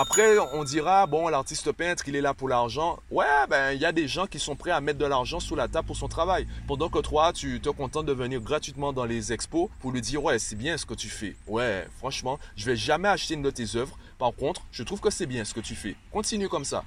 Après, on dira, bon, l'artiste peintre, il est là pour l'argent. Ouais, ben, il y a des gens qui sont prêts à mettre de l'argent sous la table pour son travail. Pendant que toi, tu te contentes de venir gratuitement dans les expos pour lui dire, ouais, c'est bien ce que tu fais. Ouais, franchement, je vais jamais acheter une de tes œuvres. Par contre, je trouve que c'est bien ce que tu fais. Continue comme ça.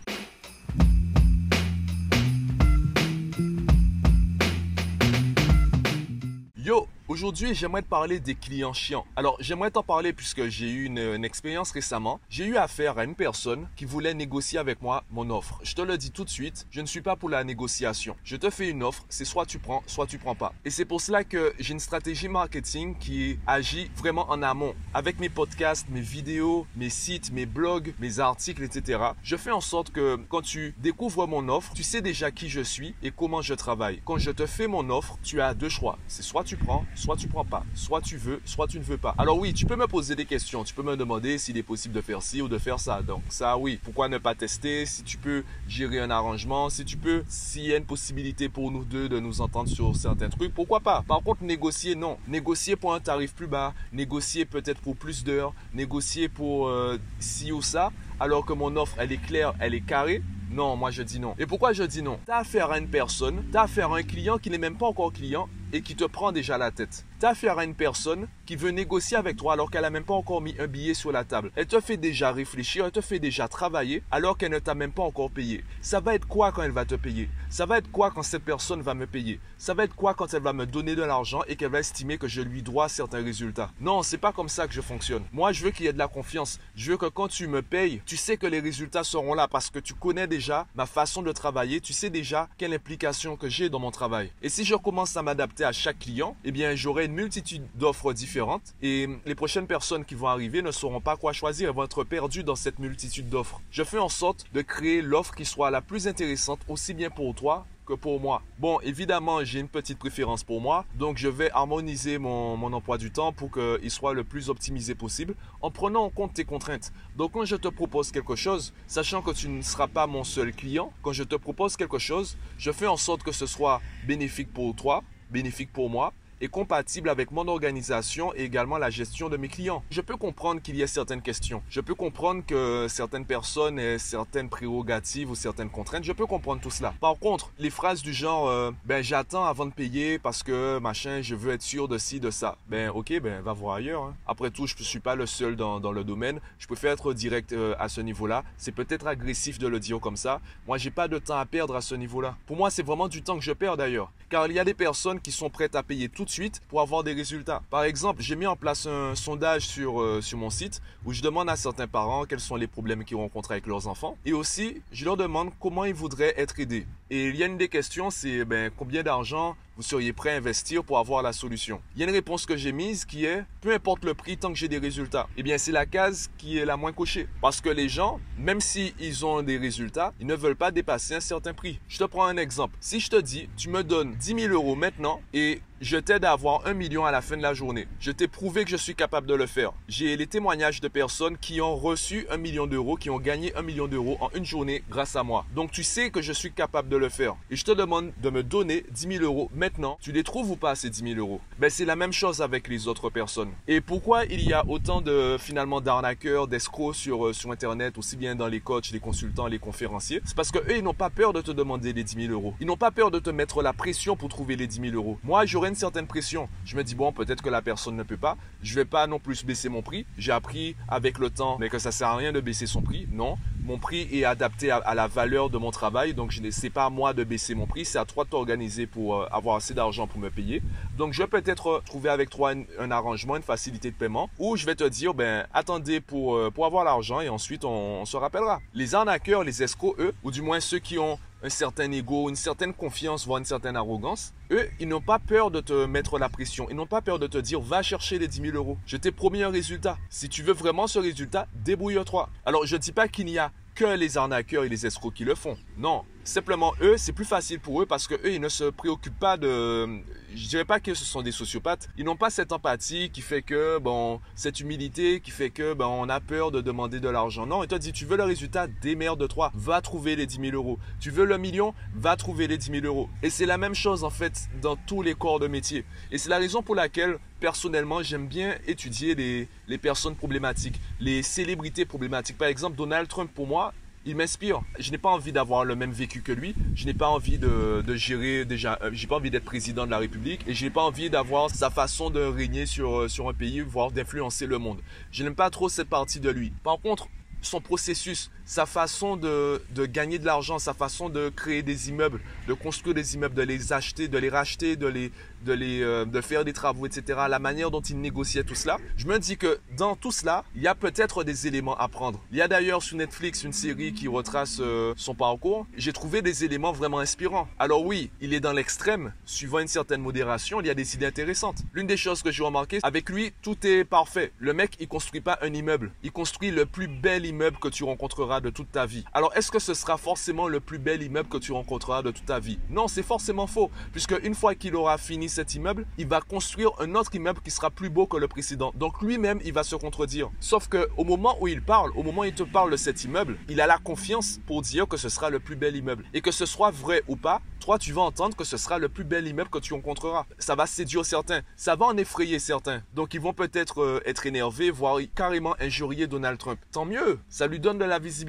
Yo, Aujourd'hui, j'aimerais te parler des clients chiants. Alors, j'aimerais t'en parler puisque j'ai eu une, expérience récemment. J'ai eu affaire à une personne qui voulait négocier avec moi mon offre. Je te le dis tout de suite, je ne suis pas pour la négociation. Je te fais une offre, c'est soit tu prends, soit tu prends pas. Et c'est pour cela que j'ai une stratégie marketing qui agit vraiment en amont. Avec mes podcasts, mes vidéos, mes sites, mes blogs, mes articles, etc. Je fais en sorte que quand tu découvres mon offre, tu sais déjà qui je suis et comment je travaille. Quand je te fais mon offre, tu as deux choix. C'est soit tu prends, tu prends pas, soit tu veux, soit tu ne veux pas. Alors oui, tu peux me poser des questions, tu peux me demander s'il est possible de faire ci ou de faire ça. Donc ça, oui, pourquoi ne pas tester? Si tu peux gérer un arrangement, si tu peux, s'il y a une possibilité pour nous deux de nous entendre sur certains trucs, pourquoi pas? Par contre, négocier, non. Négocier pour un tarif plus bas, négocier peut-être pour plus d'heures, négocier pour euh, ci ou ça, alors que mon offre, elle est claire, elle est carrée. Non, moi je dis non. Et pourquoi je dis non? Tu as affaire à une personne, tu as affaire à un client qui n'est même pas encore client et qui te prend déjà la tête. Affaire à une personne qui veut négocier avec toi alors qu'elle n'a même pas encore mis un billet sur la table. Elle te fait déjà réfléchir, elle te fait déjà travailler alors qu'elle ne t'a même pas encore payé. Ça va être quoi quand elle va te payer? Ça va être quoi quand cette personne va me payer? Ça va être quoi quand elle va me donner de l'argent et qu'elle va estimer que je lui dois certains résultats? Non, c'est pas comme ça que je fonctionne. Moi, je veux qu'il y ait de la confiance. Je veux que quand tu me payes, tu sais que les résultats seront là parce que tu connais déjà ma façon de travailler, tu sais déjà quelle implication que j'ai dans mon travail. Et si je commence à m'adapter à chaque client, eh bien, j'aurai multitude d'offres différentes et les prochaines personnes qui vont arriver ne sauront pas quoi choisir, elles vont être perdues dans cette multitude d'offres. Je fais en sorte de créer l'offre qui soit la plus intéressante aussi bien pour toi que pour moi. Bon, évidemment, j'ai une petite préférence pour moi, donc je vais harmoniser mon, mon emploi du temps pour qu'il soit le plus optimisé possible en prenant en compte tes contraintes. Donc quand je te propose quelque chose, sachant que tu ne seras pas mon seul client, quand je te propose quelque chose, je fais en sorte que ce soit bénéfique pour toi, bénéfique pour moi est compatible avec mon organisation et également la gestion de mes clients. Je peux comprendre qu'il y ait certaines questions. Je peux comprendre que certaines personnes aient certaines prérogatives ou certaines contraintes. Je peux comprendre tout cela. Par contre, les phrases du genre euh, ben j'attends avant de payer parce que machin, je veux être sûr de ci, de ça. Ben ok, ben va voir ailleurs. Hein. Après tout, je ne suis pas le seul dans, le domaine. Je préfère être direct euh, à ce niveau-là. C'est peut-être agressif de le dire comme ça. Moi, j'ai pas de temps à perdre à ce niveau-là. Pour moi, c'est vraiment du temps que je perds d'ailleurs. Car il y a des personnes qui sont prêtes à payer tout de suite pour avoir des résultats. Par exemple, j'ai mis en place un sondage sur, euh, sur mon site où je demande à certains parents quels sont les problèmes qu'ils rencontrent avec leurs enfants et aussi je leur demande comment ils voudraient être aidés. Et il y a une des questions, c'est ben, combien d'argent vous seriez prêt à investir pour avoir la solution? Il y a une réponse que j'ai mise qui est peu importe le prix tant que j'ai des résultats. Eh bien, c'est la case qui est la moins cochée. Parce que les gens, même s'ils ils ont des résultats, ils ne veulent pas dépasser un certain prix. Je te prends un exemple. Si je te dis, tu me donnes 10 000 euros maintenant et je t'aide à avoir un million à la fin de la journée. Je t'ai prouvé que je suis capable de le faire. J'ai les témoignages de personnes qui ont reçu un million d'euros, qui ont gagné un million d'euros en une journée grâce à moi. Donc tu sais que je suis capable de le faire. Et je te demande de me donner 10 000 euros maintenant. Tu les trouves ou pas ces 10 000 euros? Ben c'est la même chose avec les autres personnes. Et pourquoi il y a autant de finalement d'arnaqueurs, d'escrocs sur, euh, sur Internet, aussi bien dans les coachs, les consultants, les conférenciers? C'est parce que eux, ils n'ont pas peur de te demander les 10 000 euros. Ils n'ont pas peur de te mettre la pression pour trouver les 10 000 euros. Moi, j'aurais une certaine pression. Je me dis, bon, peut-être que la personne ne peut pas. Je vais pas non plus baisser mon prix. J'ai appris avec le temps, mais que ça sert à rien de baisser son prix. Non. Mon prix est adapté à, la valeur de mon travail. Donc, je ne sais pas à moi de baisser mon prix. C'est à toi de t'organiser pour euh, avoir assez d'argent pour me payer. Donc, je vais peut-être euh, trouver avec toi un, arrangement, une facilité de paiement où je vais te dire, ben, attendez pour, euh, pour avoir l'argent et ensuite on, on se rappellera. Les arnaqueurs, les escrocs, eux, ou du moins ceux qui ont un certain ego, une certaine confiance, voire une certaine arrogance, eux, ils n'ont pas peur de te mettre la pression. Ils n'ont pas peur de te dire, va chercher les 10 000 euros. Je t'ai promis un résultat. Si tu veux vraiment ce résultat, débrouille-toi. Alors, je ne dis pas qu'il n'y a que les arnaqueurs et les escrocs qui le font. Non, simplement eux, c'est plus facile pour eux parce que eux, ils ne se préoccupent pas de, je dirais pas que ce sont des sociopathes. Ils n'ont pas cette empathie qui fait que, bon, cette humilité qui fait que, ben, on a peur de demander de l'argent. Non, il te dit, tu veux le résultat, démerde-toi. Va trouver les 10 000 euros. Tu veux le million, va trouver les 10 000 euros. Et c'est la même chose, en fait, dans tous les corps de métier. Et c'est la raison pour laquelle, personnellement, j'aime bien étudier les, les personnes problématiques, les célébrités problématiques. Par exemple, Donald Trump, pour moi, il m'inspire. Je n'ai pas envie d'avoir le même vécu que lui. Je n'ai pas envie de, de gérer déjà. Euh, j'ai pas envie d'être président de la République et je n'ai pas envie d'avoir sa façon de régner sur, euh, sur un pays, voire d'influencer le monde. Je n'aime pas trop cette partie de lui. Par contre, son processus, sa façon de, de gagner de l'argent, sa façon de créer des immeubles, de construire des immeubles, de les acheter, de les racheter, de les, de les, euh, de faire des travaux, etc. La manière dont il négociait tout cela. Je me dis que dans tout cela, il y a peut-être des éléments à prendre. Il y a d'ailleurs sur Netflix une série qui retrace euh, son parcours. J'ai trouvé des éléments vraiment inspirants. Alors oui, il est dans l'extrême, suivant une certaine modération, il y a des idées intéressantes. L'une des choses que j'ai remarqué, avec lui, tout est parfait. Le mec, il construit pas un immeuble. Il construit le plus bel immeuble que tu rencontreras de toute ta vie. Alors, est-ce que ce sera forcément le plus bel immeuble que tu rencontreras de toute ta vie? Non, c'est forcément faux, puisque une fois qu'il aura fini cet immeuble, il va construire un autre immeuble qui sera plus beau que le précédent. Donc lui-même, il va se contredire. Sauf que au moment où il parle, au moment où il te parle de cet immeuble, il a la confiance pour dire que ce sera le plus bel immeuble. Et que ce soit vrai ou pas, toi, tu vas entendre que ce sera le plus bel immeuble que tu rencontreras. Ça va séduire certains, ça va en effrayer certains. Donc, ils vont peut-être euh, être énervés, voire carrément injurier Donald Trump. Tant mieux, ça lui donne de la visibilité.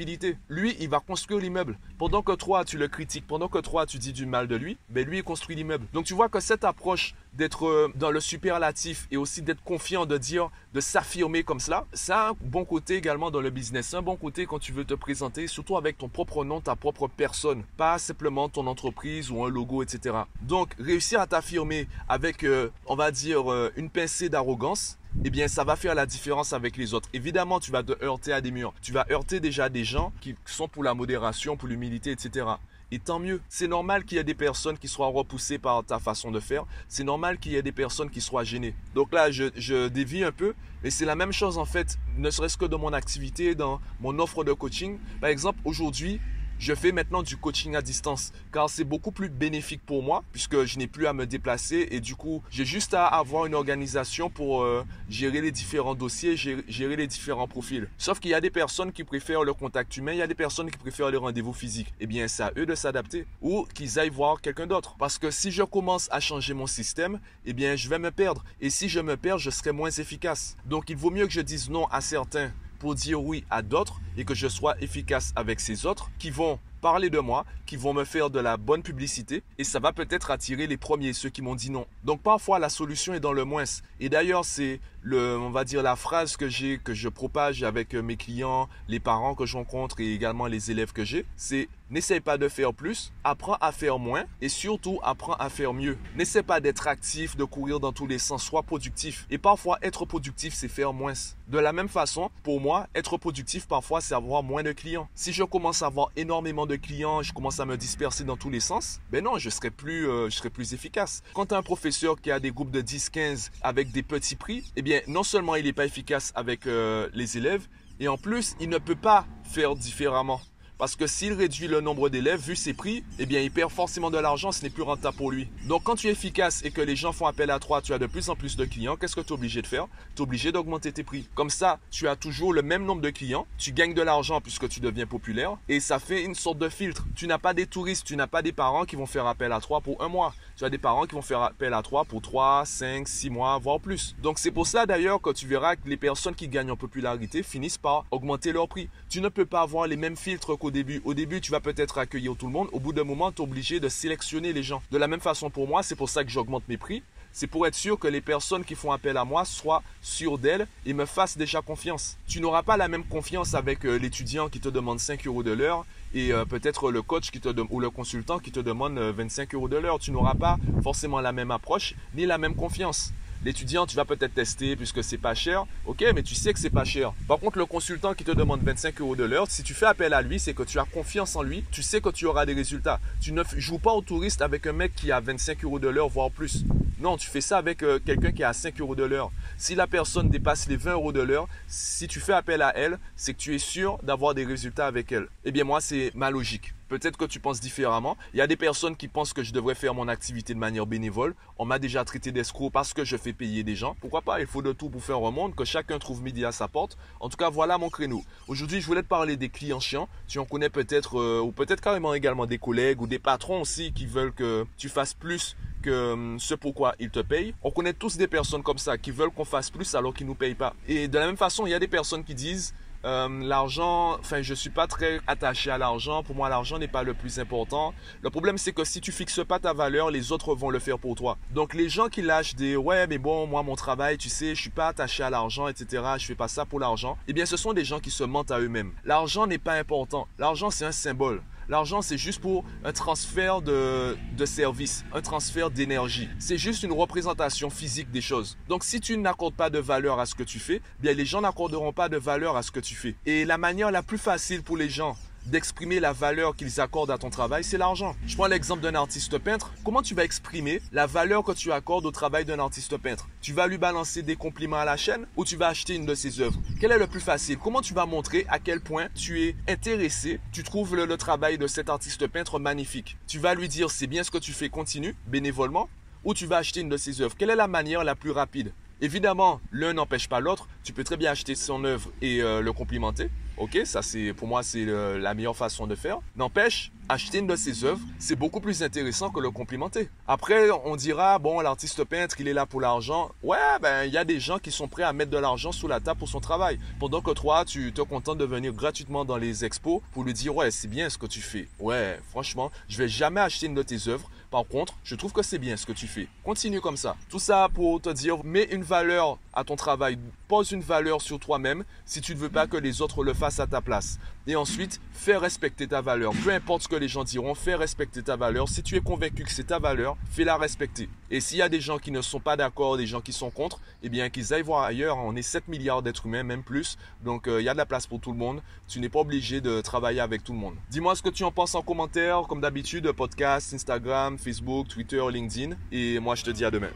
Lui, il va construire l'immeuble. Pendant que toi, tu le critiques, pendant que toi, tu dis du mal de lui, ben lui, il construit l'immeuble. Donc, tu vois que cette approche d'être euh, dans le superlatif et aussi d'être confiant, de dire, de s'affirmer comme cela, ça a un bon côté également dans le business. Un bon côté quand tu veux te présenter, surtout avec ton propre nom, ta propre personne, pas simplement ton entreprise ou un logo, etc. Donc, réussir à t'affirmer avec, euh, on va dire, euh, une pincée d'arrogance, eh bien, ça va faire la différence avec les autres. Évidemment, tu vas te heurter à des murs. Tu vas heurter déjà des gens qui sont pour la modération, pour l'humilité, etc. Et tant mieux. C'est normal qu'il y ait des personnes qui soient repoussées par ta façon de faire. C'est normal qu'il y ait des personnes qui soient gênées. Donc là, je, je dévie un peu. Mais c'est la même chose en fait, ne serait-ce que dans mon activité, dans mon offre de coaching. Par exemple, aujourd'hui, je fais maintenant du coaching à distance car c'est beaucoup plus bénéfique pour moi puisque je n'ai plus à me déplacer et du coup j'ai juste à avoir une organisation pour euh, gérer les différents dossiers, gérer, les différents profils. Sauf qu'il y a des personnes qui préfèrent le contact humain, il y a des personnes qui préfèrent les rendez-vous physiques. Eh bien c'est à eux de s'adapter ou qu'ils aillent voir quelqu'un d'autre. Parce que si je commence à changer mon système, eh bien je vais me perdre. Et si je me perds, je serai moins efficace. Donc il vaut mieux que je dise non à certains pour dire oui à d'autres et que je sois efficace avec ces autres qui vont parler de moi, qui vont me faire de la bonne publicité et ça va peut-être attirer les premiers, ceux qui m'ont dit non. Donc parfois la solution est dans le moins. Et d'ailleurs c'est le, on va dire la phrase que j'ai, que je propage avec mes clients, les parents que je rencontre et également les élèves que j'ai, c'est N'essaye pas de faire plus, apprends à faire moins et surtout apprends à faire mieux. N'essaie pas d'être actif, de courir dans tous les sens, sois productif. Et parfois, être productif, c'est faire moins. De la même façon, pour moi, être productif parfois, c'est avoir moins de clients. Si je commence à avoir énormément de clients, je commence à me disperser dans tous les sens, ben non, je serai plus, euh, je plus efficace. Quand un professeur qui a des groupes de 10, 15 avec des petits prix, eh bien, non seulement il n'est pas efficace avec euh, les élèves, et en plus, il ne peut pas faire différemment. Parce que s'il réduit le nombre d'élèves, vu ses prix, eh bien, il perd forcément de l'argent, ce n'est plus rentable pour lui. Donc, quand tu es efficace et que les gens font appel à toi, tu as de plus en plus de clients, qu'est-ce que tu es obligé de faire? Tu es obligé d'augmenter tes prix. Comme ça, tu as toujours le même nombre de clients, tu gagnes de l'argent puisque tu deviens populaire, et ça fait une sorte de filtre. Tu n'as pas des touristes, tu n'as pas des parents qui vont faire appel à toi pour un mois. Tu as des parents qui vont faire appel à toi pour 3, 5, 6 mois, voire plus. Donc, c'est pour ça d'ailleurs que tu verras que les personnes qui gagnent en popularité finissent par augmenter leur prix. Tu ne peux pas avoir les mêmes filtres qu'au début. Au début, tu vas peut-être accueillir tout le monde. Au bout d'un moment, tu es obligé de sélectionner les gens. De la même façon pour moi, c'est pour ça que j'augmente mes prix. C'est pour être sûr que les personnes qui font appel à moi soient sûres d'elles et me fassent déjà confiance. Tu n'auras pas la même confiance avec euh, l'étudiant qui te demande 5 euros de l'heure et euh, peut-être le coach qui te ou le consultant qui te demande 25 euh, euros de l'heure. Tu n'auras pas forcément la même approche ni la même confiance. L'étudiant, tu vas peut-être tester puisque c'est pas cher. Ok, mais tu sais que c'est pas cher. Par contre, le consultant qui te demande 25 euros de l'heure, si tu fais appel à lui, c'est que tu as confiance en lui. Tu sais que tu auras des résultats. Tu ne joues pas au touriste avec un mec qui a 25 euros de l'heure, voire plus. Non, tu fais ça avec euh, quelqu'un qui a 5 euros de l'heure. Si la personne dépasse les 20 euros de l'heure, si tu fais appel à elle, c'est que tu es sûr d'avoir des résultats avec elle. Eh bien, moi, c'est ma logique. Peut-être que tu penses différemment. Il y a des personnes qui pensent que je devrais faire mon activité de manière bénévole. On m'a déjà traité d'escroc parce que je fais payer des gens. Pourquoi pas? Il faut de tout pour faire un que chacun trouve midi à sa porte. En tout cas, voilà mon créneau. Aujourd'hui, je voulais te parler des clients chiants. Tu en connais peut-être, euh, ou peut-être carrément également des collègues ou des patrons aussi qui veulent que tu fasses plus que hum, ce pourquoi ils te payent. On connaît tous des personnes comme ça qui veulent qu'on fasse plus alors qu'ils nous payent pas. Et de la même façon, il y a des personnes qui disent euh, l'argent, enfin, je suis pas très attaché à l'argent. Pour moi, l'argent n'est pas le plus important. Le problème, c'est que si tu fixes pas ta valeur, les autres vont le faire pour toi. Donc, les gens qui lâchent des ouais, mais bon, moi, mon travail, tu sais, je suis pas attaché à l'argent, etc. Je fais pas ça pour l'argent. Eh bien, ce sont des gens qui se mentent à eux-mêmes. L'argent n'est pas important. L'argent, c'est un symbole. L'argent, c'est juste pour un transfert de, de service, un transfert d'énergie. C'est juste une représentation physique des choses. Donc, si tu n'accordes pas de valeur à ce que tu fais, bien les gens n'accorderont pas de valeur à ce que tu fais. Et la manière la plus facile pour les gens d'exprimer la valeur qu'ils accordent à ton travail, c'est l'argent. Je prends l'exemple d'un artiste peintre. Comment tu vas exprimer la valeur que tu accordes au travail d'un artiste peintre? Tu vas lui balancer des compliments à la chaîne ou tu vas acheter une de ses œuvres? Quel est le plus facile? Comment tu vas montrer à quel point tu es intéressé, tu trouves le, travail de cet artiste peintre magnifique? Tu vas lui dire c'est bien ce que tu fais, continue, bénévolement, ou tu vas acheter une de ses œuvres Quelle est la manière la plus rapide? Évidemment, l'un n'empêche pas l'autre. Tu peux très bien acheter son œuvre et euh, le complimenter. Ok, ça c'est pour moi c'est la meilleure façon de faire. N'empêche, acheter une de ses œuvres, c'est beaucoup plus intéressant que le complimenter. Après, on dira bon, l'artiste peintre, il est là pour l'argent. Ouais, ben il y a des gens qui sont prêts à mettre de l'argent sous la table pour son travail. Pendant que toi, tu te contentes de venir gratuitement dans les expos pour lui dire ouais, c'est bien ce que tu fais. Ouais, franchement, je vais jamais acheter une de tes œuvres. Par contre, je trouve que c'est bien ce que tu fais. Continue comme ça. Tout ça pour te dire, mets une valeur à ton travail, pose une valeur sur toi-même si tu ne veux pas que les autres le fassent à ta place. Et ensuite, fais respecter ta valeur. Peu importe ce que les gens diront, fais respecter ta valeur. Si tu es convaincu que c'est ta valeur, fais-la respecter. Et s'il y a des gens qui ne sont pas d'accord, des gens qui sont contre, eh bien qu'ils aillent voir ailleurs. On est 7 milliards d'êtres humains, même plus. Donc euh, il y a de la place pour tout le monde. Tu n'es pas obligé de travailler avec tout le monde. Dis-moi ce que tu en penses en commentaire, comme d'habitude, podcast, Instagram, Facebook, Twitter, LinkedIn. Et moi, je te dis à demain.